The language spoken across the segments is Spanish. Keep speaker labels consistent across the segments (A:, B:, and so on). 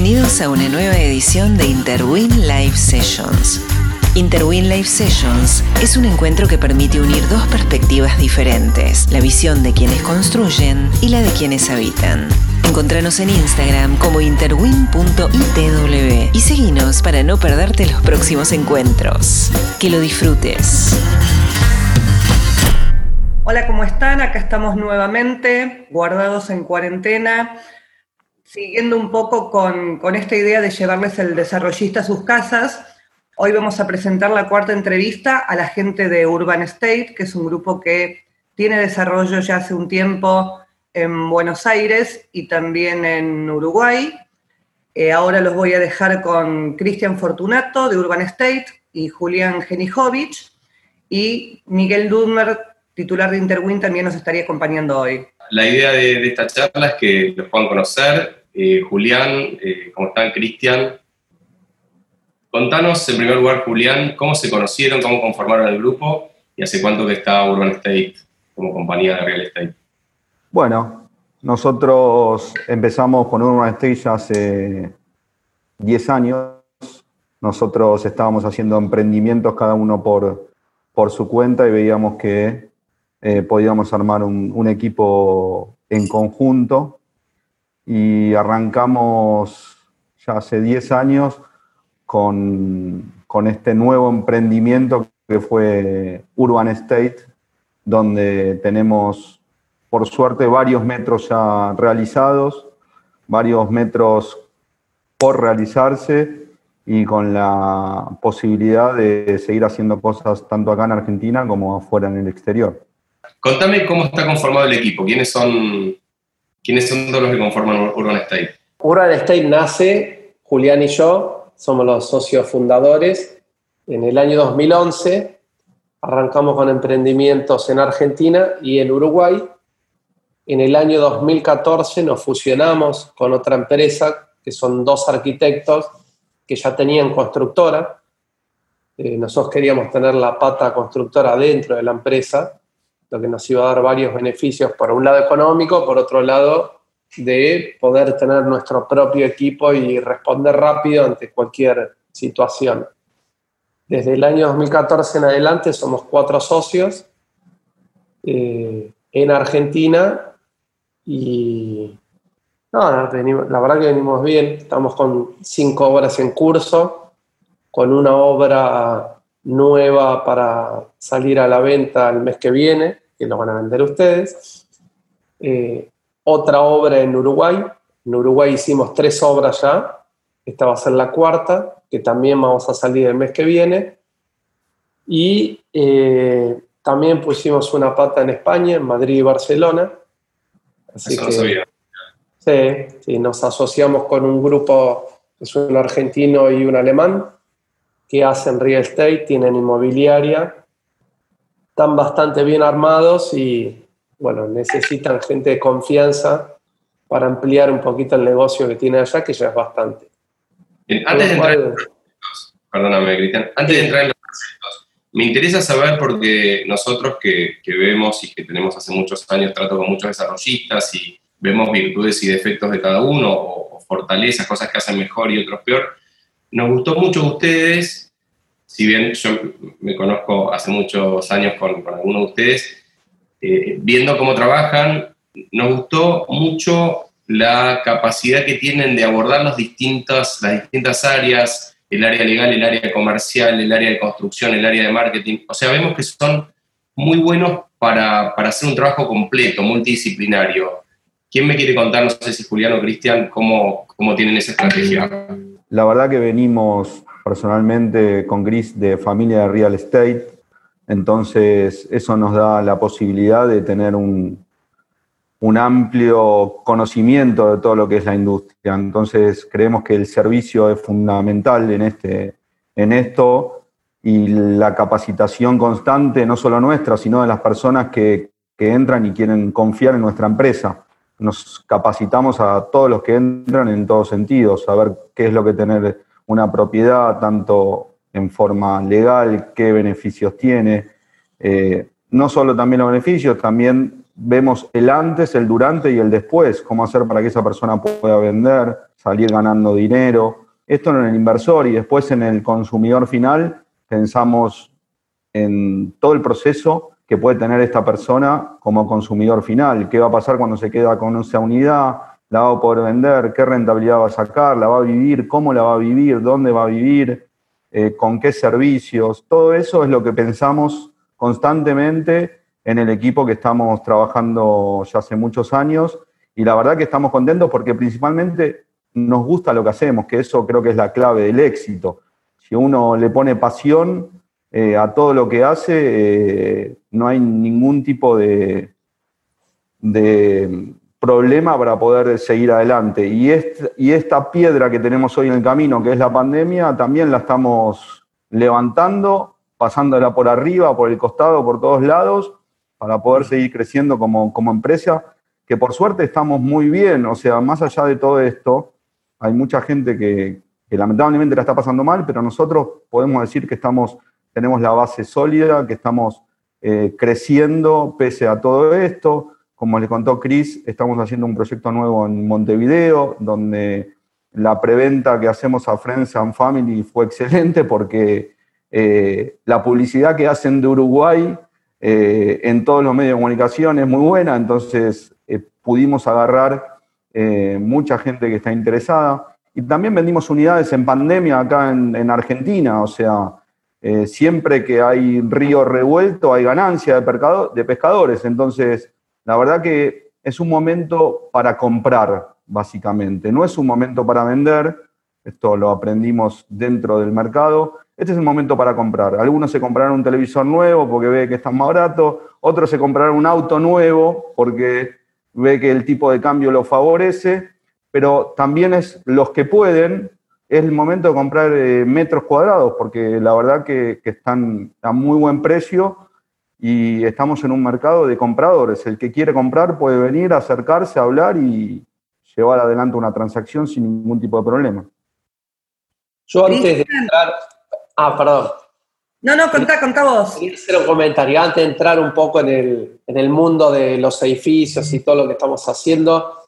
A: Bienvenidos a una nueva edición de Interwin Live Sessions. Interwin Live Sessions es un encuentro que permite unir dos perspectivas diferentes, la visión de quienes construyen y la de quienes habitan. Encontranos en Instagram como interwin.itw y seguinos para no perderte los próximos encuentros. Que lo disfrutes.
B: Hola, ¿cómo están? Acá estamos nuevamente, guardados en cuarentena siguiendo un poco con, esta idea de llevarles el desarrollista a sus casas, hoy vamos a presentar la cuarta entrevista a la gente de Urban State, que es un grupo que tiene desarrollo ya hace un tiempo en Buenos Aires y también en Uruguay. Eh, ahora los voy a dejar con Cristian Fortunato de Urban State y Julián Genijovic y Miguel Dudmer, titular de Interwin, también nos estaría acompañando hoy.
C: La idea de, de esta charla es que los puedan conocer, eh, Julián, eh, ¿cómo están? Cristian. Contanos, en primer lugar, Julián, cómo se conocieron, cómo conformaron el grupo y hace cuánto que está Urban State como compañía de real estate.
D: Bueno, nosotros empezamos con Urban State hace 10 años. Nosotros estábamos haciendo emprendimientos cada uno por, por su cuenta y veíamos que eh, podíamos armar un, equipo en conjunto y arrancamos ya hace 10 años con, este nuevo emprendimiento que fue Urban State, donde tenemos, por suerte, varios metros ya realizados, varios metros por realizarse y con la posibilidad de seguir haciendo cosas tanto acá en Argentina como afuera en el exterior.
C: Contame cómo está conformado el equipo, quiénes son ¿Quiénes son todos los que conforman Urban State?
E: Urban State nace, Julián y yo, somos los socios fundadores. En el año 2011 arrancamos con emprendimientos en Argentina y en Uruguay. En el año 2014 nos fusionamos con otra empresa, que son dos arquitectos que ya tenían constructora. Eh, nosotros queríamos tener la pata constructora dentro de la empresa lo que nos iba a dar varios beneficios, por un lado económico, por otro lado de poder tener nuestro propio equipo y responder rápido ante cualquier situación. Desde el año 2014 en adelante somos cuatro socios eh, en Argentina y la verdad que venimos bien, estamos con cinco obras en curso, con una obra nueva para salir a la venta el mes que viene, que lo van a vender ustedes. Eh, otra obra en Uruguay. En Uruguay hicimos tres obras ya. Esta va a ser la cuarta, que también vamos a salir el mes que viene. Y eh, también pusimos una pata en España, en Madrid y Barcelona.
C: Así que,
E: Sí, sí, nos asociamos con un grupo, es un argentino y un alemán, que hacen real estate, tienen inmobiliaria, están bastante bien armados y, bueno, necesitan gente de confianza para ampliar un poquito el negocio que tiene allá, que ya es bastante.
C: antes de entrar en los perdóname, Cristian, antes de entrar en los conceptos, me interesa saber porque nosotros que, que, vemos y que tenemos hace muchos años trato con muchos desarrollistas y vemos virtudes y defectos de cada uno o, o fortalezas, cosas que hacen mejor y otros peor, nos gustó mucho ustedes, si bien yo me conozco hace muchos años con, con algunos de ustedes, eh, viendo cómo trabajan, nos gustó mucho la capacidad que tienen de abordar las distintas, las distintas áreas, el área legal, el área comercial, el área de construcción, el área de marketing. O sea, vemos que son muy buenos para, para hacer un trabajo completo, multidisciplinario. ¿Quién me quiere contar, no sé si Julián o Cristian, cómo, cómo tienen esa estrategia?
D: La verdad que venimos personalmente con Gris de familia de real estate, entonces eso nos da la posibilidad de tener un, un amplio conocimiento de todo lo que es la industria. Entonces creemos que el servicio es fundamental en, este, en esto y la capacitación constante, no solo nuestra, sino de las personas que, que entran y quieren confiar en nuestra empresa nos capacitamos a todos los que entran en todos sentidos, saber qué es lo que tener una propiedad, tanto en forma legal, qué beneficios tiene, eh, no solo también los beneficios, también vemos el antes, el durante y el después, cómo hacer para que esa persona pueda vender, salir ganando dinero. Esto en el inversor y después en el consumidor final pensamos en todo el proceso que puede tener esta persona como consumidor final. ¿Qué va a pasar cuando se queda con esa unidad? ¿La va a poder vender? ¿Qué rentabilidad va a sacar? ¿La va a vivir? ¿Cómo la va a vivir? ¿Dónde va a vivir? Eh, ¿Con qué servicios? Todo eso es lo que pensamos constantemente en el equipo que estamos trabajando ya hace muchos años. Y la verdad que estamos contentos porque principalmente nos gusta lo que hacemos, que eso creo que es la clave del éxito. Si uno le pone pasión eh, a todo lo que hace, eh, no hay ningún tipo de, de, problema para poder seguir adelante. Y, esta piedra que tenemos hoy en el camino, que es la pandemia, también la estamos levantando, pasándola por arriba, por el costado, por todos lados, para poder seguir creciendo como, como empresa, que por suerte estamos muy bien. O sea, más allá de todo esto, hay mucha gente que, que lamentablemente la está pasando mal, pero nosotros podemos decir que estamos, tenemos la base sólida, que estamos eh, creciendo pese a todo esto. Como le contó Chris, estamos haciendo un proyecto nuevo en Montevideo, donde la preventa que hacemos a Friends and Family fue excelente porque eh, la publicidad que hacen de Uruguay eh, en todos los medios de comunicación es muy buena, entonces pudimos agarrar mucha gente que está interesada. Y también vendimos unidades en pandemia acá en, Argentina, o sea, eh, siempre que hay río revuelto hay ganancia de, de pescadores. Entonces, la verdad que es un momento para comprar, básicamente. No es un momento para vender, esto lo aprendimos dentro del mercado. Este es el momento para comprar. Algunos se comprarán un televisor nuevo porque ve que está más barato, otros se comprarán un auto nuevo porque ve que el tipo de cambio lo favorece pero también es los que pueden, es el momento de comprar eh, metros cuadrados, porque la verdad que, están a muy buen precio y estamos en un mercado de compradores. El que quiere comprar puede venir, acercarse, hablar y llevar adelante una transacción sin ningún tipo de problema.
E: Yo antes de entrar... Ah, perdón.
B: No, no, contá, contá vos.
E: Quería hacer un comentario. Antes de entrar un poco en el, en el mundo de los edificios y todo lo que estamos haciendo,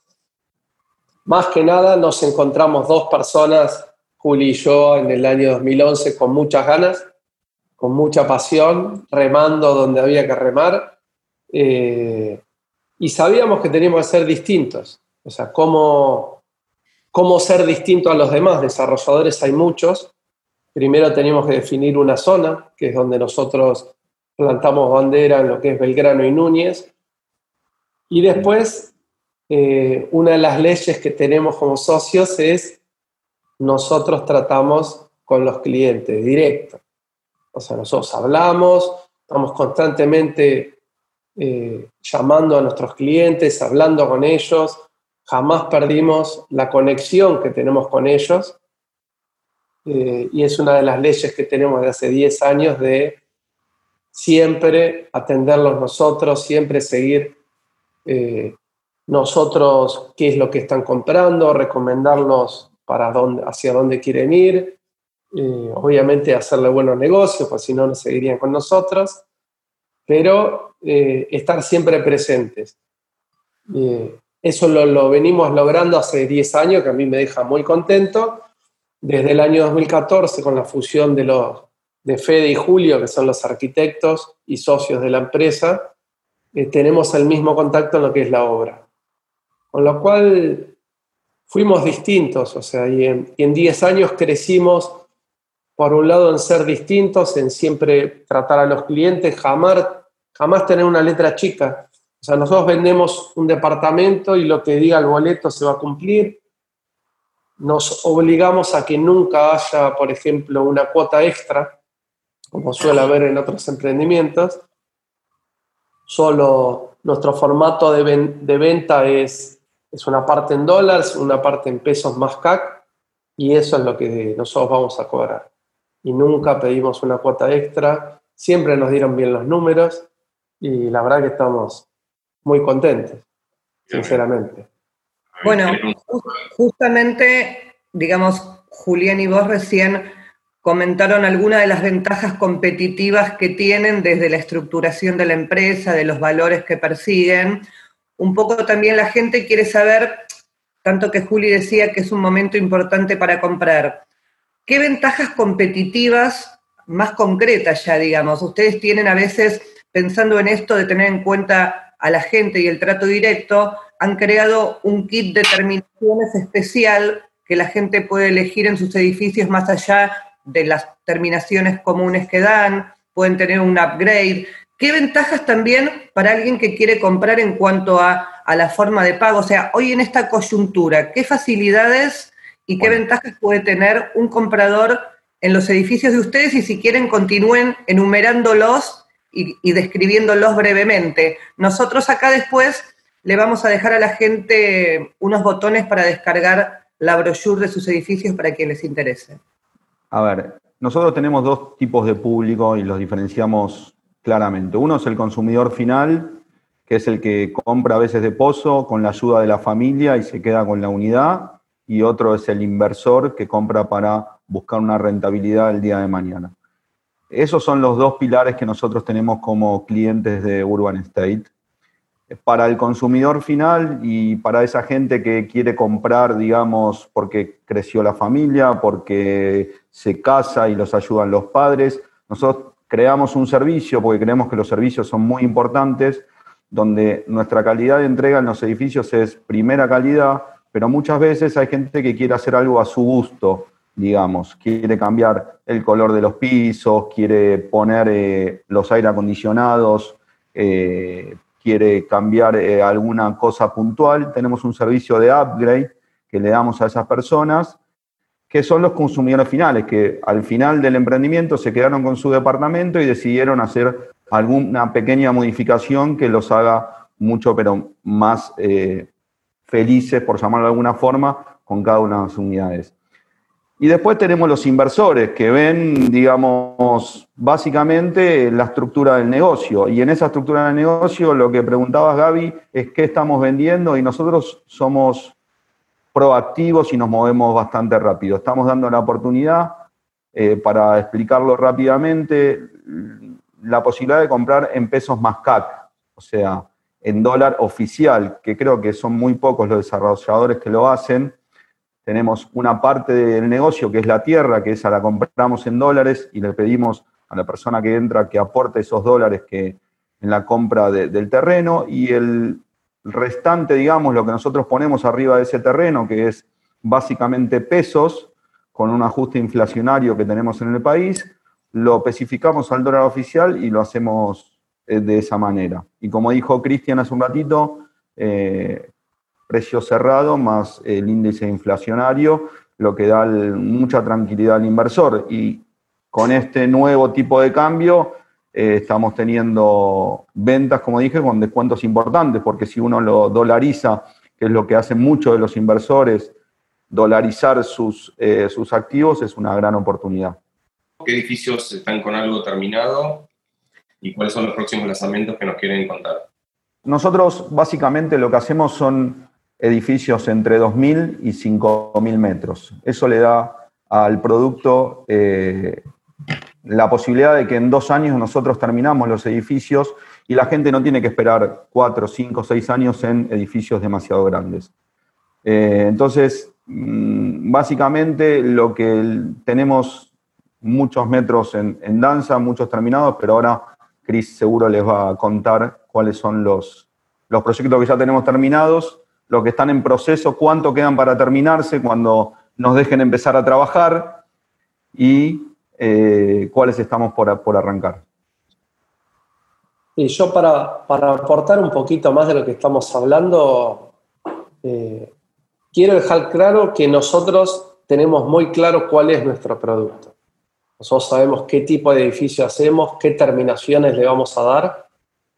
E: más que nada nos encontramos dos personas, Juli y yo, en el año 2011 con muchas ganas, con mucha pasión, remando donde había que remar. Eh, y sabíamos que teníamos que ser distintos. O sea, cómo, cómo ser distinto a los demás. Desarrolladores hay muchos. Primero teníamos que definir una zona, que es donde nosotros plantamos bandera en lo que es Belgrano y Núñez. Y después eh, una de las leyes que tenemos como socios es nosotros tratamos con los clientes directo. O sea, nosotros hablamos, estamos constantemente eh, llamando a nuestros clientes, hablando con ellos, jamás perdimos la conexión que tenemos con ellos. Eh, y es una de las leyes que tenemos de hace 10 años de siempre atenderlos nosotros, siempre seguir nosotros qué es lo que están comprando, recomendarlos para dónde, hacia dónde quieren ir, eh, obviamente hacerle buenos negocios, pues si no, no seguirían con nosotros, pero eh, estar siempre presentes. Eh, eso lo, venimos logrando hace 10 años, que a mí me deja muy contento. Desde el año 2014, con la fusión de, los, de Fede y Julio, que son los arquitectos y socios de la empresa, tenemos el mismo contacto en lo que es la obra. Con lo cual fuimos distintos, o sea, y en 10 años crecimos, por un lado, en ser distintos, en siempre tratar a los clientes, jamás, jamás tener una letra chica. O sea, nosotros vendemos un departamento y lo que diga el boleto se va a cumplir. Nos obligamos a que nunca haya, por ejemplo, una cuota extra, como suele haber en otros emprendimientos. Solo nuestro formato de, de venta es es una parte en dólares, una parte en pesos más CAC, y eso es lo que nosotros vamos a cobrar. Y nunca pedimos una cuota extra, siempre nos dieron bien los números, y la verdad que estamos muy contentos, sinceramente.
B: Bueno, justamente, digamos, Julián y vos recién comentaron algunas de las ventajas competitivas que tienen desde la estructuración de la empresa, de los valores que persiguen. Un poco también la gente quiere saber, tanto que Juli decía que es un momento importante para comprar, ¿qué ventajas competitivas más concretas ya, digamos? Ustedes tienen a veces, pensando en esto de tener en cuenta a la gente y el trato directo, han creado un kit de terminaciones especial que la gente puede elegir en sus edificios más allá de las terminaciones comunes que dan, pueden tener un upgrade. ¿Qué ventajas también para alguien que quiere comprar en cuanto a, la forma de pago? O sea, hoy en esta coyuntura, ¿qué facilidades y qué ventajas puede tener un comprador en los edificios de ustedes? Y si quieren, continúen enumerándolos y, y describiéndolos brevemente. Nosotros acá después le vamos a dejar a la gente unos botones para descargar la brochure de sus edificios para quien les interese.
D: A ver, nosotros tenemos dos tipos de público y los diferenciamos claramente. Uno es el consumidor final, que es el que compra a veces de pozo con la ayuda de la familia y se queda con la unidad, y otro es el inversor que compra para buscar una rentabilidad el día de mañana. Esos son los dos pilares que nosotros tenemos como clientes de Urban State para el consumidor final y para esa gente que quiere comprar, digamos, porque creció la familia, porque se casa y los ayudan los padres. Nosotros creamos un servicio, porque creemos que los servicios son muy importantes, donde nuestra calidad de entrega en los edificios es primera calidad, pero muchas veces hay gente que quiere hacer algo a su gusto, digamos, quiere cambiar el color de los pisos, quiere poner eh, los aire acondicionados, eh, quiere cambiar eh, alguna cosa puntual, tenemos un servicio de upgrade que le damos a esas personas, que son los consumidores finales, que al final del emprendimiento se quedaron con su departamento y decidieron hacer alguna pequeña modificación que los haga mucho, pero más eh, felices, por llamarlo de alguna forma, con cada una de las unidades. Y después tenemos los inversores que ven, digamos, básicamente la estructura del negocio. Y en esa estructura del negocio lo que preguntabas, Gaby, es qué estamos vendiendo y nosotros somos proactivos y nos movemos bastante rápido. Estamos dando la oportunidad, eh, para explicarlo rápidamente, la posibilidad de comprar en pesos más CAC, o sea, en dólar oficial, que creo que son muy pocos los desarrolladores que lo hacen tenemos una parte del negocio que es la tierra, que esa la compramos en dólares y le pedimos a la persona que entra que aporte esos dólares que en la compra del terreno y el restante, digamos, lo que nosotros ponemos arriba de ese terreno, que es básicamente pesos, con un ajuste inflacionario que tenemos en el país, lo especificamos al dólar oficial y lo hacemos eh, de esa manera. Y como dijo Cristian hace un ratito, eh, precio cerrado más el índice inflacionario, lo que da mucha tranquilidad al inversor. Y con este nuevo tipo de cambio eh, estamos teniendo ventas, como dije, con descuentos importantes, porque si uno lo dolariza, que es lo que hacen muchos de los inversores, dolarizar sus, eh, sus activos es una gran oportunidad.
C: ¿Qué edificios están con algo terminado y cuáles son los próximos lanzamientos que nos quieren contar?
D: Nosotros básicamente lo que hacemos son edificios entre 2.000 y 5.000 metros. Eso le da al producto eh, la posibilidad de que en dos años nosotros terminamos los edificios y la gente no tiene que esperar cuatro, cinco, seis años en edificios demasiado grandes. Eh, entonces, mm, básicamente lo que tenemos muchos metros en, en, danza, muchos terminados, pero ahora Cris seguro les va a contar cuáles son los, los proyectos que ya tenemos terminados los que están en proceso, cuánto quedan para terminarse cuando nos dejen empezar a trabajar y eh, cuáles estamos por, por, arrancar.
E: Y yo para, para, aportar un poquito más de lo que estamos hablando, eh, quiero dejar claro que nosotros tenemos muy claro cuál es nuestro producto. Nosotros sabemos qué tipo de edificio hacemos, qué terminaciones le vamos a dar,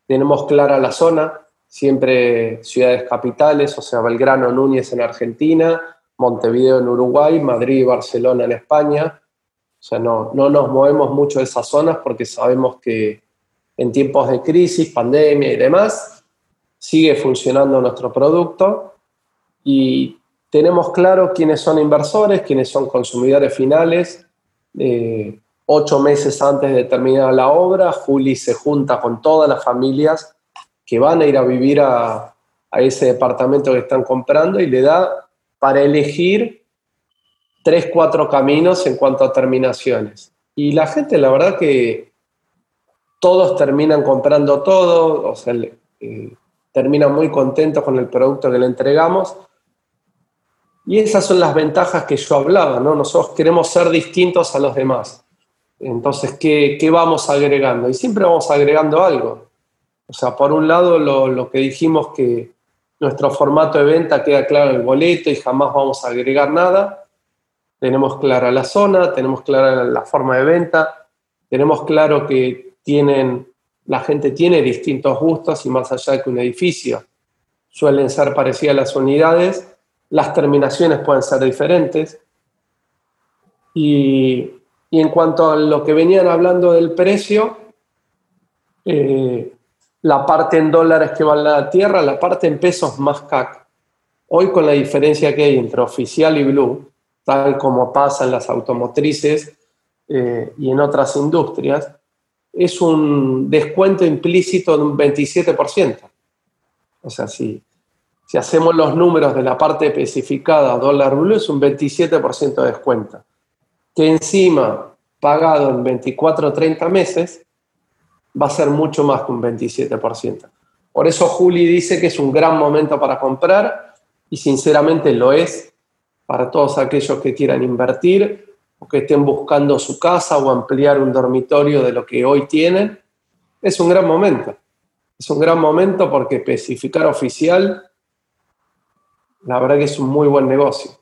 E: tenemos clara la zona, siempre ciudades capitales, o sea, Belgrano, Núñez en Argentina, Montevideo en Uruguay, Madrid y Barcelona en España. O sea, no, no nos movemos mucho de esas zonas porque sabemos que en tiempos de crisis, pandemia y demás, sigue funcionando nuestro producto y tenemos claro quiénes son inversores, quiénes son consumidores finales. Eh, ocho meses antes de terminar la obra, Juli se junta con todas las familias que van a ir a vivir a, a ese departamento que están comprando y le da para elegir tres, cuatro caminos en cuanto a terminaciones. Y la gente, la verdad que todos terminan comprando todo, o sea, eh, terminan muy contentos con el producto que le entregamos. Y esas son las ventajas que yo hablaba, ¿no? Nosotros queremos ser distintos a los demás. Entonces, ¿qué, qué vamos agregando? Y siempre vamos agregando algo. O sea, por un lado, lo, lo que dijimos que nuestro formato de venta queda claro en el boleto y jamás vamos a agregar nada. Tenemos clara la zona, tenemos clara la forma de venta, tenemos claro que tienen la gente tiene distintos gustos y más allá de que un edificio suelen ser parecidas las unidades, las terminaciones pueden ser diferentes. Y, en cuanto a lo que venían hablando del precio, eh, la parte en dólares que vale la tierra, la parte en pesos más CAC. Hoy con la diferencia que hay entre oficial y blue, tal como pasa en las automotrices eh, y en otras industrias, es un descuento implícito de un 27%. O sea, si, hacemos los números de la parte especificada dólar blue, es un 27% de descuento. Que encima, pagado en 24 o 30 meses, va a ser mucho más que un 27%. Por eso Juli dice que es un gran momento para comprar y sinceramente lo es para todos aquellos que quieran invertir o que estén buscando su casa o ampliar un dormitorio de lo que hoy tienen, es un gran momento. Es un gran momento porque especificar oficial, la verdad que es un muy buen negocio.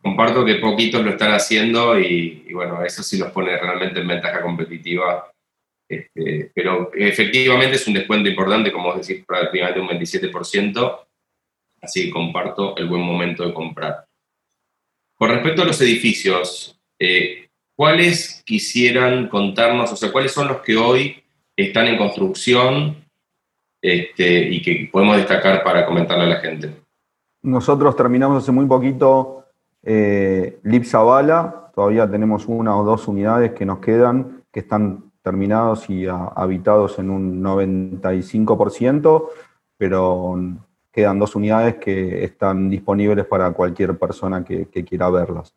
C: Comparto que poquitos lo están haciendo y, bueno, eso sí los pone realmente en ventaja competitiva. Este, pero efectivamente es un descuento importante, como vos decís, prácticamente un 27%, así que comparto el buen momento de comprar. Con respecto a los edificios, eh, ¿cuáles quisieran contarnos, o sea, cuáles son los que hoy están en construcción este, y que podemos destacar para comentarle a la gente?
D: Nosotros terminamos hace muy poquito eh, todavía tenemos una o dos unidades que nos quedan, que están terminados y habitados en un 95%, pero quedan dos unidades que están disponibles para cualquier persona que, quiera verlas.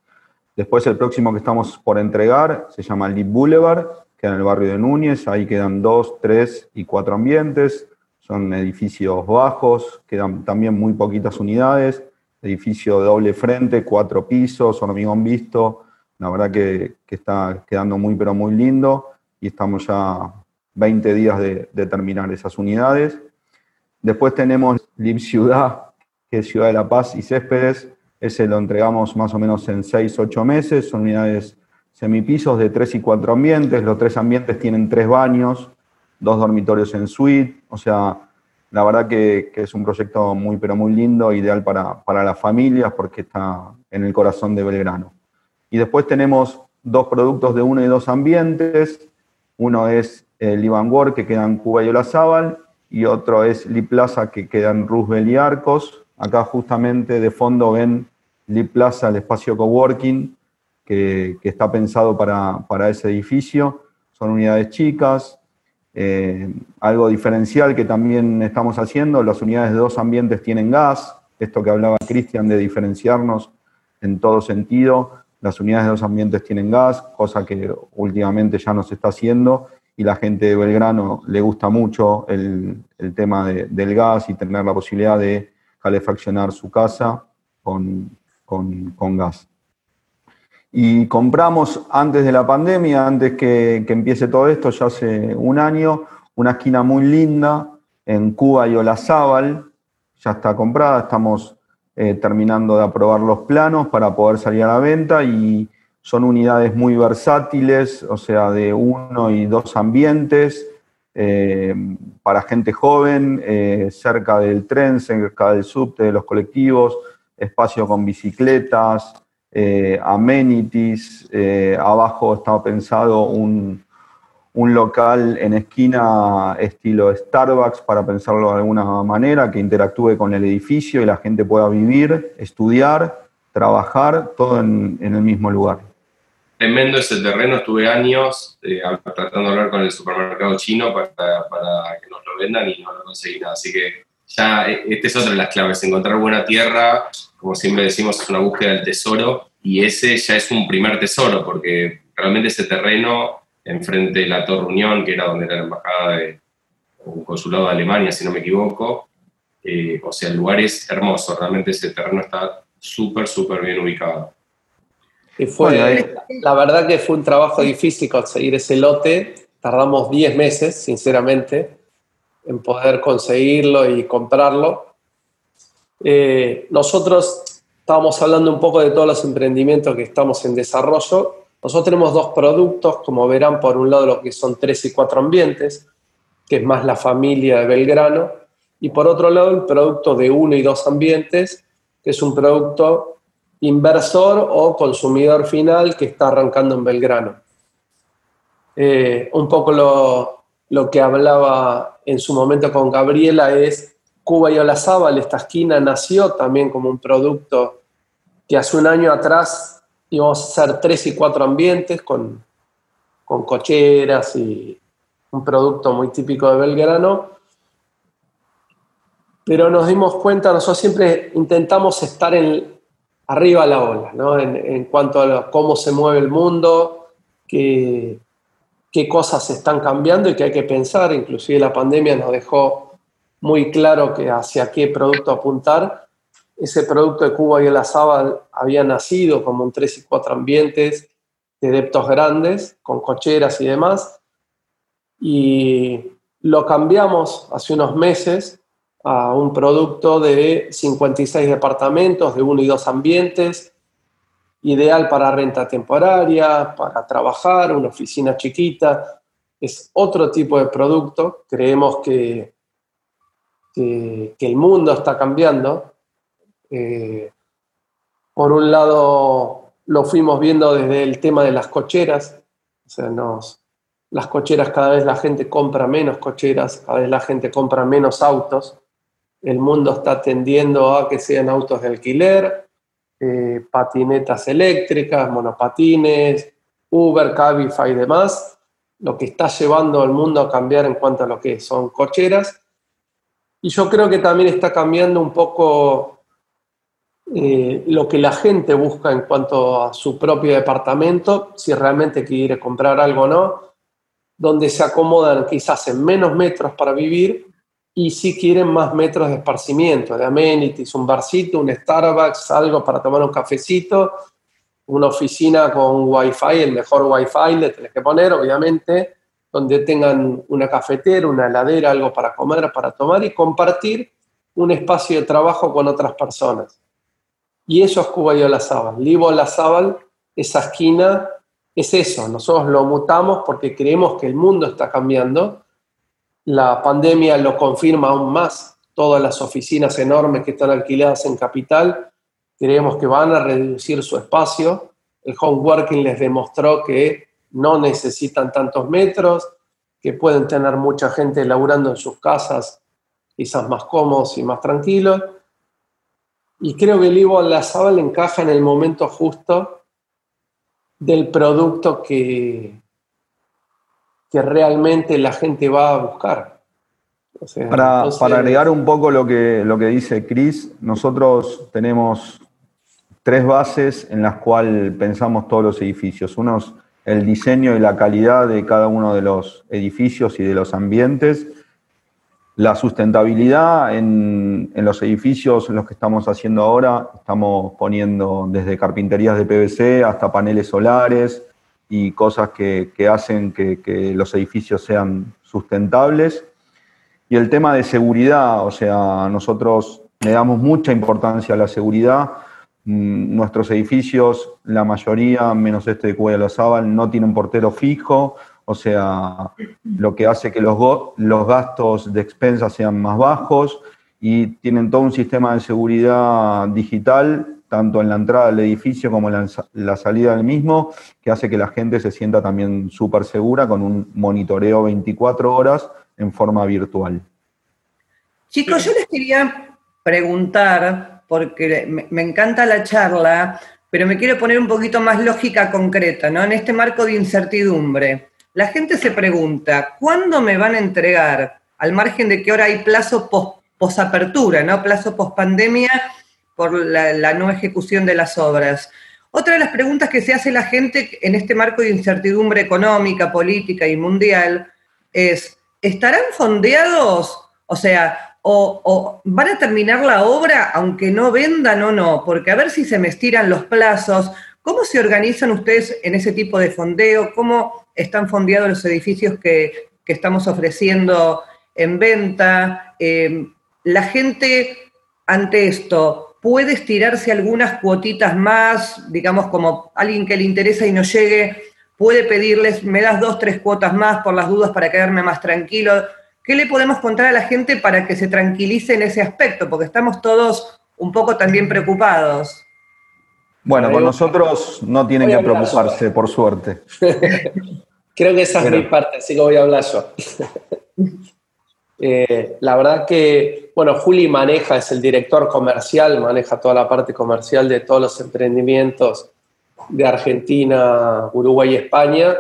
D: Después el próximo que estamos por entregar se llama Leap Boulevard, queda en el barrio de Núñez, ahí quedan dos, tres y cuatro ambientes, son edificios bajos, quedan también muy poquitas unidades, edificio de doble frente, cuatro pisos, hormigón visto, la verdad que, está quedando muy pero muy lindo y estamos ya 20 días de, de terminar esas unidades. Después tenemos Lib Ciudad, que es Ciudad de la Paz y Céspedes. Ese lo entregamos más o menos en 6, 8 meses. Son unidades semipisos de 3 y 4 ambientes. Los tres ambientes tienen tres baños, dos dormitorios en suite. O sea, la verdad que, es un proyecto muy, pero muy lindo, ideal para, para las familias porque está en el corazón de Belgrano. Y después tenemos dos productos de uno y dos ambientes. Uno es el Iván que queda en Cuba y Olazábal, y otro es Li Plaza que queda en Roosevelt y Arcos. Acá justamente de fondo ven Li Plaza, el espacio coworking que, que está pensado para, para, ese edificio. Son unidades chicas. Eh, algo diferencial que también estamos haciendo, las unidades de dos ambientes tienen gas. Esto que hablaba Cristian de diferenciarnos en todo sentido. Las unidades de dos ambientes tienen gas, cosa que últimamente ya no se está haciendo y la gente de Belgrano le gusta mucho el, tema del gas y tener la posibilidad de calefaccionar su casa con, gas. Y compramos antes de la pandemia, antes que, empiece todo esto, ya hace un año, una esquina muy linda en Cuba y Olazábal, ya está comprada, estamos eh, terminando de aprobar los planos para poder salir a la venta y son unidades muy versátiles, o sea, de uno y dos ambientes, eh, para gente joven, eh, cerca del tren, cerca del subte, de los colectivos, espacio con bicicletas, eh, amenities, abajo está pensado un, un local en esquina estilo Starbucks, para pensarlo de alguna manera, que interactúe con el edificio y la gente pueda vivir, estudiar, trabajar, todo en el mismo lugar.
C: Tremendo ese terreno, estuve años eh, tratando de hablar con el supermercado chino para, que nos lo vendan y no lo conseguí nada. Así que ya, eh, esta es otra de las claves, encontrar buena tierra, como siempre decimos, es una búsqueda del tesoro y ese ya es un primer tesoro, porque realmente ese terreno enfrente de la Torre Unión, que era donde era la embajada de un consulado de Alemania, si no me equivoco, eh, o sea, el lugar es hermoso, realmente ese terreno está súper, súper bien ubicado.
E: Y fue, la verdad que fue un trabajo difícil conseguir ese lote. Tardamos 10 meses, sinceramente, en poder conseguirlo y comprarlo. Eh, nosotros estábamos hablando un poco de todos los emprendimientos que estamos en desarrollo. Nosotros tenemos dos productos, como verán, por un lado lo que son tres y cuatro ambientes, que es más la familia de Belgrano, y por otro lado el producto de uno y dos ambientes, que es un producto inversor o consumidor final que está arrancando en Belgrano. Eh, un poco lo, lo, que hablaba en su momento con Gabriela es Cuba y Olazábal, esta esquina nació también como un producto que hace un año atrás íbamos a hacer tres y cuatro ambientes con, con cocheras y un producto muy típico de Belgrano. Pero nos dimos cuenta, nosotros siempre intentamos estar en, arriba la ola, ¿no? en, cuanto a cómo se mueve el mundo, qué, qué cosas están cambiando y que hay que pensar. Inclusive la pandemia nos dejó muy claro que hacia qué producto apuntar. Ese producto de Cuba y el Azábal había nacido como en tres y cuatro ambientes de deptos grandes, con cocheras y demás. Y lo cambiamos hace unos meses a un producto de 56 departamentos, de uno y dos ambientes, ideal para renta temporaria, para trabajar, una oficina chiquita. Es otro tipo de producto. Creemos que, que, el mundo está cambiando. Eh, por un lado, lo fuimos viendo desde el tema de las cocheras. O sea, nos, las cocheras, cada vez la gente compra menos cocheras, cada vez la gente compra menos autos el mundo está tendiendo a que sean autos de alquiler, eh, patinetas eléctricas, monopatines, Uber, Cabify y demás, lo que está llevando al mundo a cambiar en cuanto a lo que son cocheras. Y yo creo que también está cambiando un poco eh, lo que la gente busca en cuanto a su propio departamento, si realmente quiere comprar algo o no, donde se acomodan quizás en menos metros para vivir y si quieren más metros de esparcimiento, de amenities, un barcito, un Starbucks, algo para tomar un cafecito, una oficina con wifi, el mejor wifi le tenés que poner, obviamente, donde tengan una cafetera, una heladera, algo para comer, para tomar y compartir un espacio de trabajo con otras personas. Y eso es Cuba y Olazábal. Libo Olazábal, esa esquina, es eso. Nosotros lo mutamos porque creemos que el mundo está cambiando la pandemia lo confirma aún más. Todas las oficinas enormes que están alquiladas en capital, creemos que van a reducir su espacio. El home working les demostró que no necesitan tantos metros, que pueden tener mucha gente laburando en sus casas, quizás más cómodos y más tranquilos. Y creo que el Ivo Lazabal encaja en el momento justo del producto que, que realmente la gente va a buscar.
D: para, agregar un poco lo que, lo que dice Chris, nosotros tenemos tres bases en las cuales pensamos todos los edificios. Uno es el diseño y la calidad de cada uno de los edificios y de los ambientes. La sustentabilidad en, en, los edificios en los que estamos haciendo ahora, estamos poniendo desde carpinterías de PVC hasta paneles solares, y cosas que, hacen que, los edificios sean sustentables. Y el tema de seguridad, o sea, nosotros le damos mucha importancia a la seguridad. Mm, nuestros edificios, la mayoría, menos este de de no tienen portero fijo, o sea, lo que hace que los, los gastos de expensas sean más bajos y tienen todo un sistema de seguridad digital tanto en la entrada del edificio como en la, salida del mismo, que hace que la gente se sienta también súper segura con un monitoreo 24 horas en forma virtual.
B: Chicos, yo les quería preguntar, porque me, encanta la charla, pero me quiero poner un poquito más lógica concreta, ¿no? En este marco de incertidumbre, la gente se pregunta, ¿cuándo me van a entregar? Al margen de que ahora hay plazo posapertura, ¿no? Plazo pospandemia por la, no ejecución de las obras. Otra de las preguntas que se hace la gente en este marco de incertidumbre económica, política y mundial es, ¿estarán fondeados? O sea, van a terminar la obra aunque no vendan o no, porque a ver si se me estiran los plazos. ¿Cómo se organizan ustedes en ese tipo de fondeo? ¿Cómo están fondeados los edificios que, estamos ofreciendo en venta? Eh, la gente ante esto, ¿puede estirarse algunas cuotitas más? Digamos, como alguien que le interesa y no llegue, puede pedirles, me das dos, tres cuotas más por las dudas para quedarme más tranquilo. ¿Qué le podemos contar a la gente para que se tranquilice en ese aspecto? Porque estamos todos un poco también preocupados.
D: Bueno, con nosotros no tienen que preocuparse, por suerte.
E: Creo que esa es mi parte, así que voy a hablar yo. Eh, la verdad que, bueno, Juli maneja, es el director comercial, maneja toda la parte comercial de todos los emprendimientos de Argentina, Uruguay y España.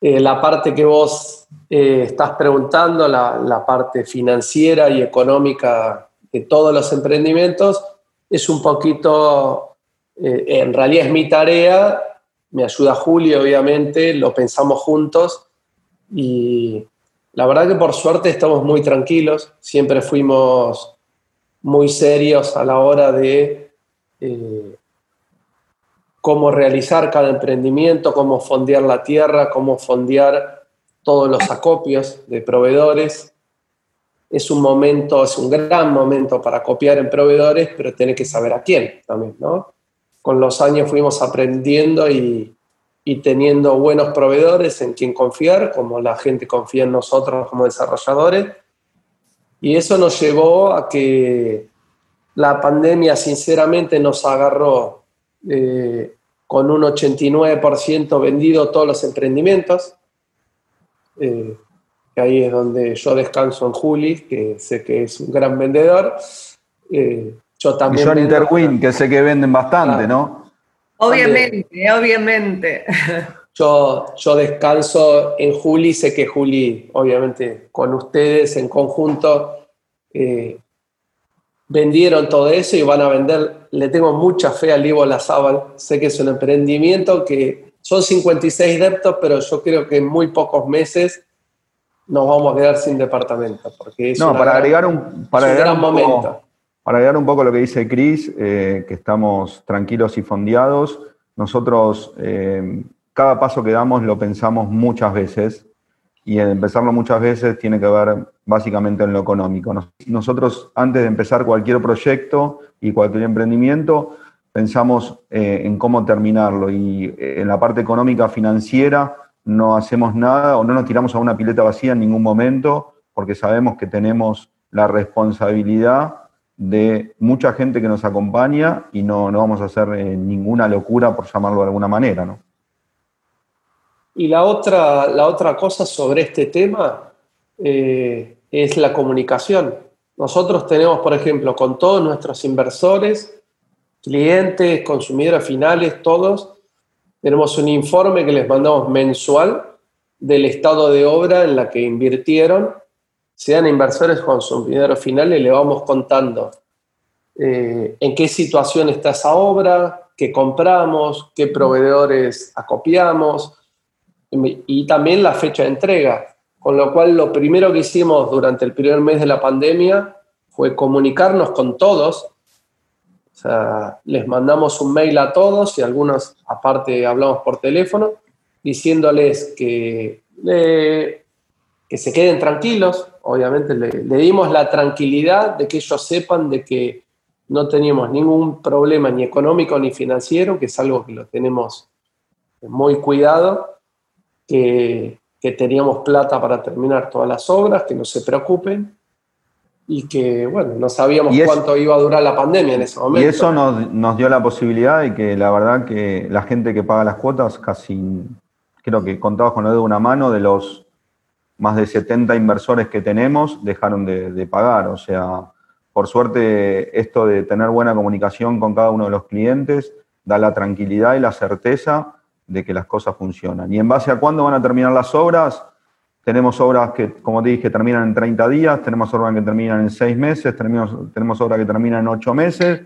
E: Eh, la parte que vos eh, estás preguntando, la, parte financiera y económica de todos los emprendimientos, es un poquito, eh, en realidad es mi tarea, me ayuda Julio, obviamente, lo pensamos juntos y la verdad que por suerte estamos muy tranquilos, siempre fuimos muy serios a la hora de cómo realizar cada emprendimiento, cómo fondear la tierra, cómo fondear todos los acopios de proveedores. Es un momento, es un gran momento para copiar en proveedores, pero tiene que saber a quién también, ¿no? Con los años fuimos aprendiendo y, y teniendo buenos proveedores en quien confiar, como la gente confía en nosotros como desarrolladores. Y eso nos llevó a que la pandemia sinceramente nos agarró eh, con un 89% vendido todos los emprendimientos. Eh, ahí es donde yo descanso en Juli, que sé que es un gran vendedor.
D: Eh, yo también. Y John Interwin, que sé que venden bastante, ¿no?
B: Obviamente, obviamente.
E: Yo, yo descanso en Juli, sé que Juli, obviamente, con ustedes en conjunto, vendieron todo eso y van a vender. Le tengo mucha fe al Ivo Lazábal. Sé que es un emprendimiento que son 56 deptos, pero yo creo que en muy pocos meses nos vamos a quedar sin departamento. Porque
D: no, para agregar un, para agregar un momento. Poco, para agregar un poco lo que dice Cris, eh, que estamos tranquilos y fondeados, nosotros eh, cada paso que damos lo pensamos muchas veces y empezarlo muchas veces tiene que ver básicamente en lo económico. Nosotros, antes de empezar cualquier proyecto y cualquier emprendimiento, pensamos eh, en cómo terminarlo y en la parte económica financiera no hacemos nada o no nos tiramos a una pileta vacía en ningún momento porque sabemos que tenemos la responsabilidad de mucha gente que nos acompaña y no, no vamos a hacer eh, ninguna locura, por llamarlo de alguna manera, ¿no?
E: Y la otra, la otra cosa sobre este tema eh, es la comunicación. Nosotros tenemos, por ejemplo, con todos nuestros inversores, clientes, consumidores finales, todos, tenemos un informe que les mandamos mensual del estado de obra en la que invirtieron, sean inversores o consumidores finales, le vamos contando eh, en qué situación está esa obra, qué compramos, qué proveedores acopiamos, y también la fecha de entrega. Con lo cual, lo primero que hicimos durante el primer mes de la pandemia fue comunicarnos con todos. Les mandamos un mail a todos y algunos, aparte, hablamos por teléfono, diciéndoles que, que se queden tranquilos. Obviamente, le, le dimos la tranquilidad de que ellos sepan de que no teníamos ningún problema ni económico ni financiero, que es algo que lo tenemos muy cuidado que, teníamos plata para terminar todas las obras, que no se preocupen y que, bueno, no sabíamos cuánto iba a durar la pandemia en ese momento.
D: Y eso nos, dio la posibilidad de que la verdad que la gente que paga las cuotas, casi, creo que contabas con lo de una mano, de los más de 70 inversores que tenemos, dejaron de, pagar. O sea, por suerte, esto de tener buena comunicación con cada uno de los clientes da la tranquilidad y la certeza de que las cosas funcionan. ¿Y en base a cuándo van a terminar las obras? Tenemos obras que, como te dije, terminan en 30 días, tenemos obras que terminan en 6 meses, tenemos, tenemos obras que terminan en 8 meses,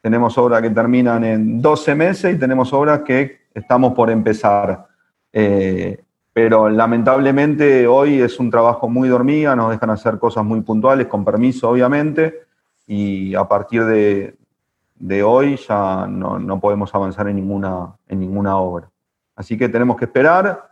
D: tenemos obras que terminan en 12 meses y tenemos obras que estamos por empezar. Eh, pero lamentablemente hoy es un trabajo muy dormida, nos dejan hacer cosas muy puntuales, con permiso obviamente, y a partir de, de hoy ya no, no, podemos avanzar en ninguna, en ninguna obra. Así que tenemos que esperar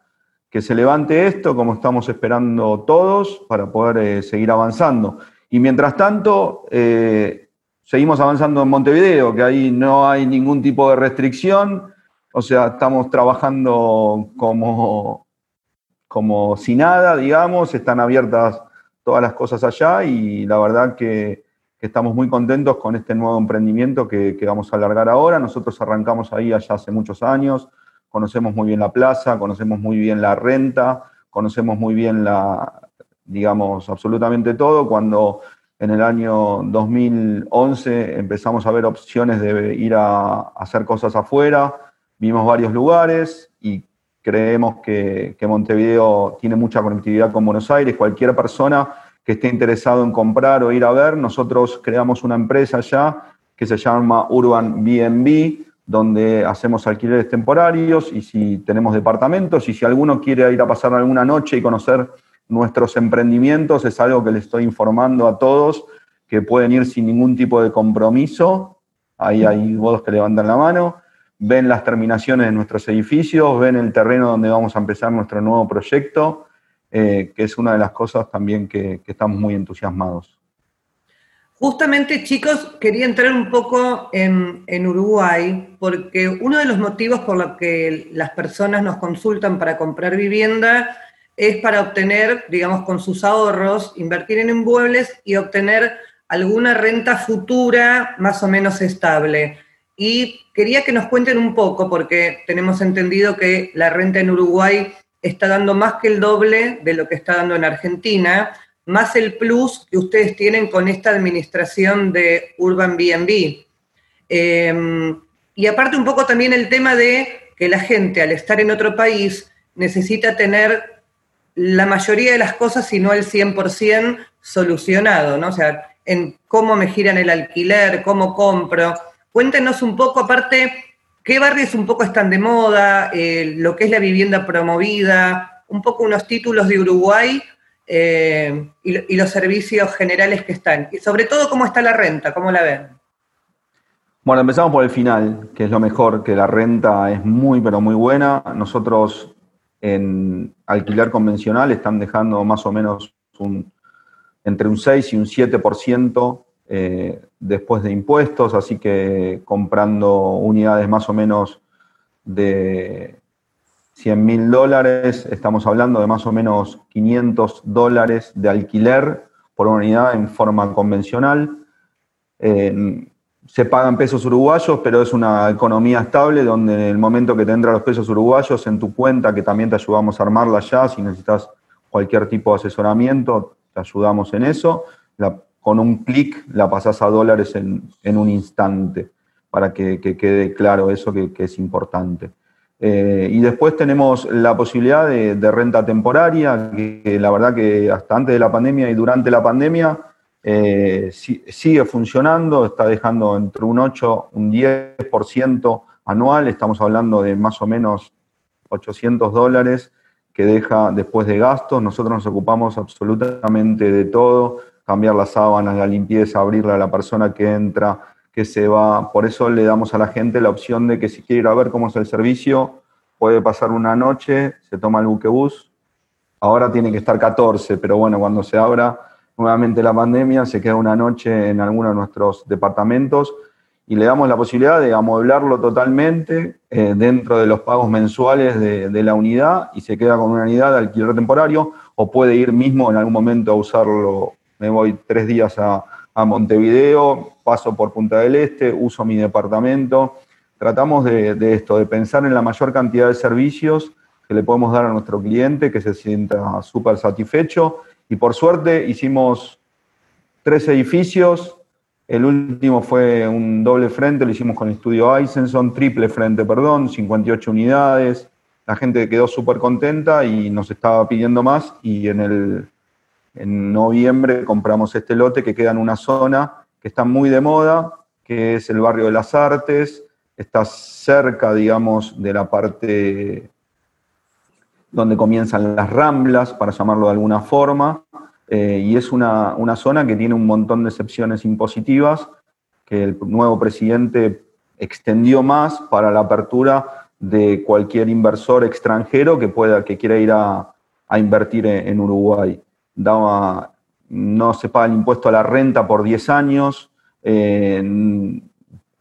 D: que se levante esto, como estamos esperando todos, para poder eh, seguir avanzando. Y mientras tanto, eh, seguimos avanzando en Montevideo, que ahí no hay ningún tipo de restricción, o sea, estamos trabajando como, como si nada, digamos, están abiertas todas las cosas allá y la verdad que estamos muy contentos con este nuevo emprendimiento que, vamos a alargar ahora. Nosotros arrancamos ahí allá hace muchos años, conocemos muy bien la plaza, conocemos muy bien la renta, conocemos muy bien la, digamos, absolutamente todo. Cuando en el año 2011 empezamos a ver opciones de ir a, hacer cosas afuera, vimos varios lugares y creemos que, Montevideo tiene mucha conectividad con Buenos Aires. Cualquier persona que esté interesado en comprar o ir a ver, nosotros creamos una empresa ya que se llama Urban BNB, donde hacemos alquileres temporarios y si tenemos departamentos y si alguno quiere ir a pasar alguna noche y conocer nuestros emprendimientos, es algo que le estoy informando a todos que pueden ir sin ningún tipo de compromiso. Ahí hay bodos que levantan la mano, ven las terminaciones de nuestros edificios, ven el terreno donde vamos a empezar nuestro nuevo proyecto eh, que es una de las cosas también que, estamos muy entusiasmados.
B: Justamente, chicos, quería entrar un poco en, en, Uruguay, porque uno de los motivos por los que las personas nos consultan para comprar vivienda es para obtener, digamos, con sus ahorros, invertir en inmuebles y obtener alguna renta futura más o menos estable. Y quería que nos cuenten un poco, porque tenemos entendido que la renta en Uruguay está dando más que el doble de lo que está dando en Argentina, más el plus que ustedes tienen con esta administración de Urban BNB. Em, y aparte un poco también el tema de que la gente al estar en otro país necesita tener la mayoría de las cosas, y no el 100%, solucionado, ¿no? O sea, en cómo me giran el alquiler, cómo compro. Cuéntenos un poco, aparte, ¿Qué barrios un poco están de moda? Eh, lo que es la vivienda promovida, un poco unos títulos de Uruguay eh, y, los servicios generales que están. Y sobre todo, ¿cómo está la renta? ¿Cómo la ven?
D: Bueno, empezamos por el final, que es lo mejor, que la renta es muy, pero muy buena. Nosotros en alquiler convencional están dejando más o menos entre un 6 y un 7% eh, después de impuestos, así que comprando unidades más o menos de 100 mil dólares, estamos hablando de más o menos 500 dólares de alquiler por unidad en forma convencional. se pagan pesos uruguayos, pero es una economía estable donde en el momento que te entran los pesos uruguayos en tu cuenta, que también te ayudamos a armarla ya, si necesitas cualquier tipo de asesoramiento, te ayudamos en eso. La con un clic la pasás a dólares en, un instante, para que, quede claro eso que, es importante. Eh, y después tenemos la posibilidad de, renta temporaria, que, la verdad que hasta antes de la pandemia y durante la pandemia eh, sigue funcionando, está dejando entre un 8, un 10% anual, estamos hablando de más o menos 800 dólares que deja después de gastos. Nosotros nos ocupamos absolutamente de todo, cambiar las sábanas, la limpieza, abrirla a la persona que entra, que se va. Por eso le damos a la gente la opción de que si quiere ir a ver cómo es el servicio, puede pasar una noche, se toma el buquebús. Ahora tiene que estar 14, pero bueno, cuando se abra nuevamente la pandemia, se queda una noche en alguno de nuestros departamentos y le damos la posibilidad de amueblarlo totalmente eh, dentro de los pagos mensuales de, de, la unidad y se queda con una unidad de alquiler temporario o puede ir mismo en algún momento a usarlo me voy tres días a, Montevideo, paso por Punta del Este, uso mi departamento. Tratamos de, esto, de pensar en la mayor cantidad de servicios que le podemos dar a nuestro cliente, que se sienta súper satisfecho. Y por suerte hicimos tres edificios El último fue un doble frente, lo hicimos con el estudio Eisenson, triple frente, perdón, 58 unidades. La gente quedó súper contenta y nos estaba pidiendo más y en, el, en noviembre compramos este lote que queda en una zona que está muy de moda, que es el barrio de las artes, está cerca, digamos, de la parte donde comienzan las ramblas, para llamarlo de alguna forma, eh, y es una, zona que tiene un montón de excepciones impositivas que el nuevo presidente extendió más para la apertura de cualquier inversor extranjero que pueda, que quiera ir a, invertir en, Uruguay. No se paga el impuesto a la renta por 10 años, eh,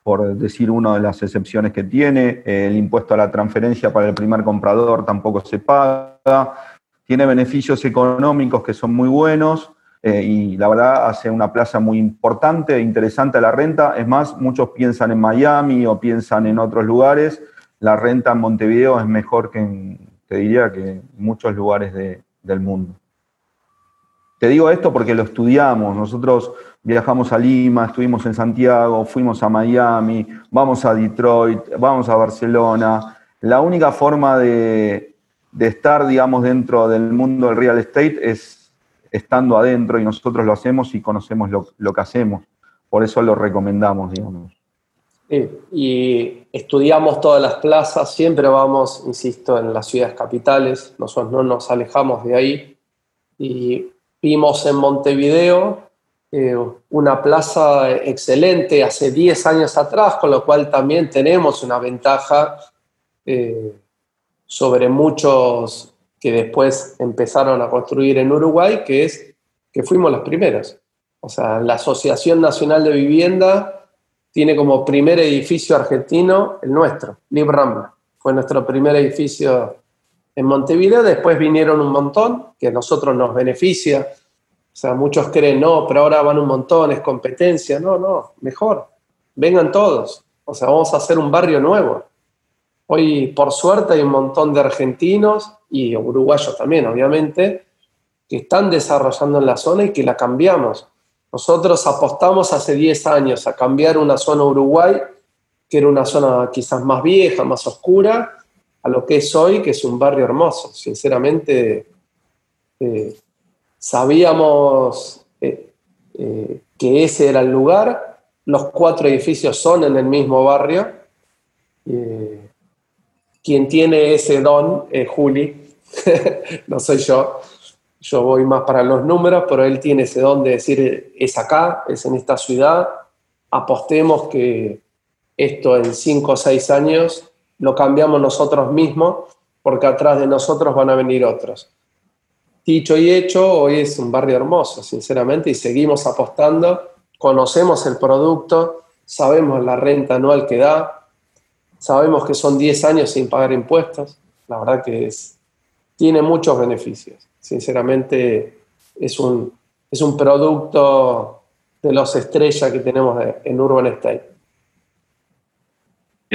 D: por decir una de las excepciones que tiene, el impuesto a la transferencia para el primer comprador tampoco se paga, tiene beneficios económicos que son muy buenos eh, y la verdad hace una plaza muy importante e interesante a la renta. Es más, muchos piensan en Miami o piensan en otros lugares. La renta en Montevideo es mejor que en, te diría, que en muchos lugares del mundo. Te digo esto porque lo estudiamos. Nosotros viajamos a Lima, estuvimos en Santiago, fuimos a Miami, vamos a Detroit, vamos a Barcelona. La única forma de, de estar, digamos, dentro del mundo del real estate es estando adentro y nosotros lo hacemos y conocemos lo, que hacemos. Por eso lo recomendamos, digamos.
E: y estudiamos todas las plazas, siempre vamos, insisto, en las ciudades capitales, nosotros no nos alejamos de ahí. Y vimos en Montevideo eh, una plaza excelente hace 10 años atrás, con lo cual también tenemos una ventaja eh, sobre muchos que después empezaron a construir en Uruguay, que es que fuimos los primeros. O sea, la Asociación Nacional de Vivienda tiene como primer edificio argentino el nuestro, Lib Rambla. Fue nuestro primer edificio en Montevideo, después vinieron un montón, que a nosotros nos beneficia. O sea, muchos creen, no, pero ahora van un montón, es competencia. No, no, mejor. Vengan todos. O sea, vamos a hacer un barrio nuevo. Hoy, por suerte, hay un montón de argentinos y uruguayos también, obviamente, que están desarrollando en la zona y que la cambiamos. Nosotros apostamos hace 10 años a cambiar una zona Uruguay, que era una zona quizás más vieja, más oscura, a lo que es hoy, que es un barrio hermoso. Sinceramente, eh, sabíamos eh, eh, que ese era el lugar. Los cuatro edificios son en el mismo barrio quien tiene ese don es Juli, no soy yo. Yo voy más para los números, pero él tiene ese don de decir, es acá, es en esta ciudad, apostemos que esto en cinco o seis años lo cambiamos nosotros mismos, porque atrás de nosotros van a venir otros. Dicho y hecho, hoy es un barrio hermoso, sinceramente, y seguimos apostando, conocemos el producto, sabemos la renta anual que da, Sabemos que son 10 años sin pagar impuestos. La verdad que es, tiene muchos beneficios. Sinceramente, es un, es un producto de los estrellas que tenemos en Urban State.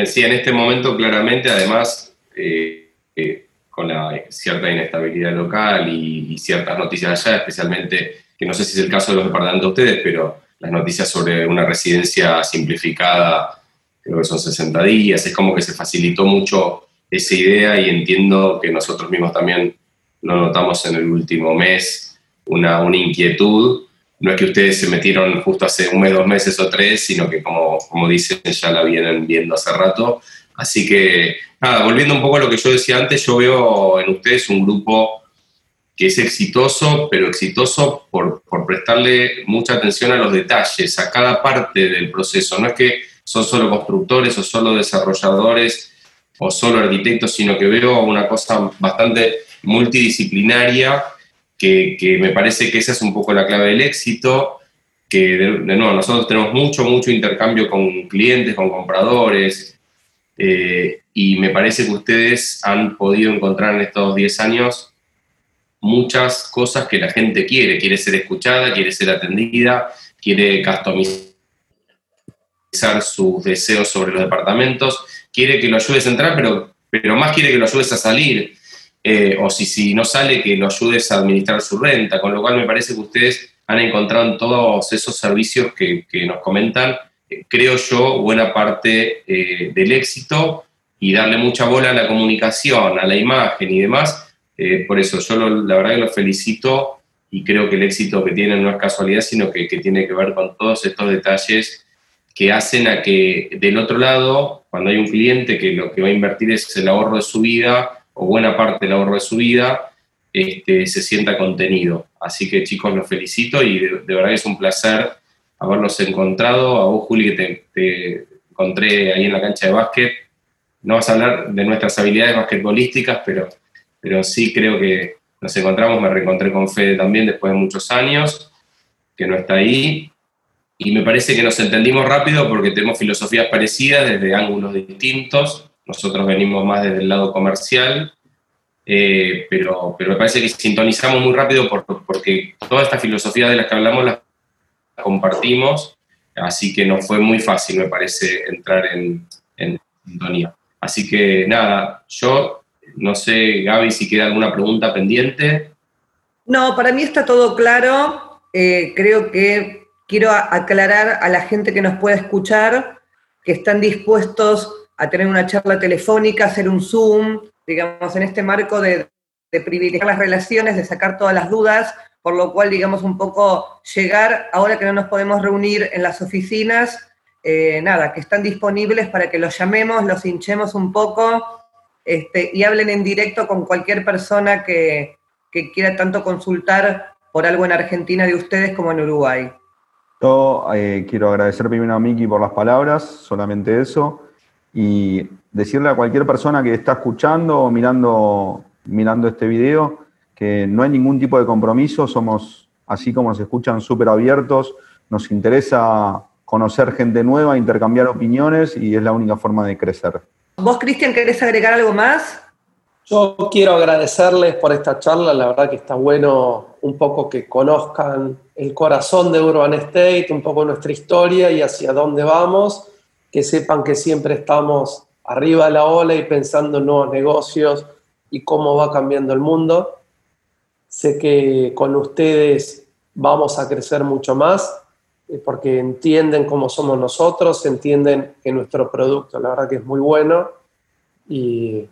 C: Sí, en este momento claramente, además, eh, eh, con la cierta inestabilidad local y, ciertas noticias allá, especialmente, que no sé si es el caso de los departamentos de ustedes, pero las noticias sobre una residencia simplificada creo que son 60 días, es como que se facilitó mucho esa idea y entiendo que nosotros mismos también lo notamos en el último mes, una, una inquietud. No es que ustedes se metieron justo hace un mes, dos meses o tres, sino que como, como dicen, ya la vienen viendo hace rato. Así que, nada, volviendo un poco a lo que yo decía antes, yo veo en ustedes un grupo que es exitoso, pero exitoso por, por prestarle mucha atención a los detalles, a cada parte del proceso. No es que son solo constructores o solo desarrolladores o solo arquitectos, sino que veo una cosa bastante multidisciplinaria que, me parece que esa es un poco la clave del éxito, que de, nuevo nosotros tenemos mucho, mucho intercambio con clientes, con compradores, eh, y me parece que ustedes han podido encontrar en estos 10 años muchas cosas que la gente quiere, quiere ser escuchada, quiere ser atendida, quiere customizar sus deseos sobre los departamentos, quiere que lo ayudes a entrar, pero, pero más quiere que lo ayudes a salir, eh, o si, si no sale, que lo ayudes a administrar su renta, con lo cual me parece que ustedes han encontrado en todos esos servicios que, nos comentan, eh, creo yo, buena parte eh, del éxito y darle mucha bola a la comunicación, a la imagen y demás. Por eso yo la verdad que los felicito y creo que el éxito que tienen no es casualidad, sino que, que tiene que ver con todos estos detalles que hacen a que del otro lado, cuando hay un cliente que lo que va a invertir es el ahorro de su vida o buena parte del ahorro de su vida, este, se sienta contenido. Así que chicos, los felicito y de, verdad es un placer haberlos encontrado. A vos, Juli, que te, encontré ahí en la cancha de básquet. No vas a hablar de nuestras habilidades basquetbolísticas, pero, pero sí creo que nos encontramos, me reencontré con Fede también después de muchos años, que no está ahí. Y me parece que nos entendimos rápido porque tenemos filosofías parecidas desde ángulos distintos. Nosotros venimos más desde el lado comercial eh, pero, pero me parece que sintonizamos muy rápido porque toda esta filosofía de la que hablamos la compartimos, así que nos fue muy fácil, me parece, entrar en, sintonía. Así que nada, yo no sé, Gaby, si queda alguna pregunta pendiente.
B: No, para mí está todo claro. Eh, creo que quiero aclarar a la gente que nos pueda escuchar que están dispuestos a tener una charla telefónica, hacer un Zoom, digamos, en este marco de, privilegiar las relaciones, de sacar todas las dudas, por lo cual, digamos, un poco llegar, ahora que no nos podemos reunir en las oficinas, eh, nada, que están disponibles para que los llamemos, los hinchemos un poco este, y hablen en directo con cualquier persona que, quiera tanto consultar por algo en Argentina de ustedes como en Uruguay.
D: Yo eh, quiero agradecer primero a Miki por las palabras, solamente eso y decirle a cualquier persona que está escuchando o mirando, mirando este video que no hay ningún tipo de compromiso, somos, así como nos escuchan, súper abiertos, nos interesa conocer gente nueva, intercambiar opiniones y es la única forma de crecer.
B: ¿Vos, Cristian, querés agregar algo más?
E: Yo quiero agradecerles por esta charla, la verdad que está bueno un poco que conozcan el corazón de Urban State, un poco nuestra historia y hacia dónde vamos que sepan que siempre estamos arriba de la ola y pensando en nuevos negocios y cómo va cambiando el mundo. Sé que con ustedes vamos a crecer mucho más eh, porque entienden cómo somos nosotros, entienden que nuestro producto la verdad que es muy bueno y,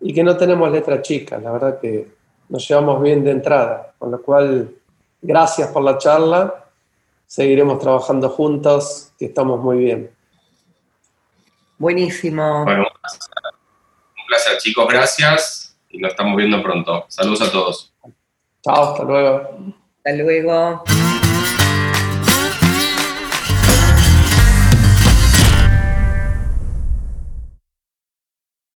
E: y que no tenemos letra chica, la verdad que nos llevamos bien de entrada, con lo cual gracias por la charla, seguiremos trabajando juntos, que estamos muy bien.
B: Buenísimo.
C: Bueno, un placer, chicos, gracias y nos estamos viendo pronto. Saludos a todos.
E: Chao, hasta luego.
B: Hasta luego.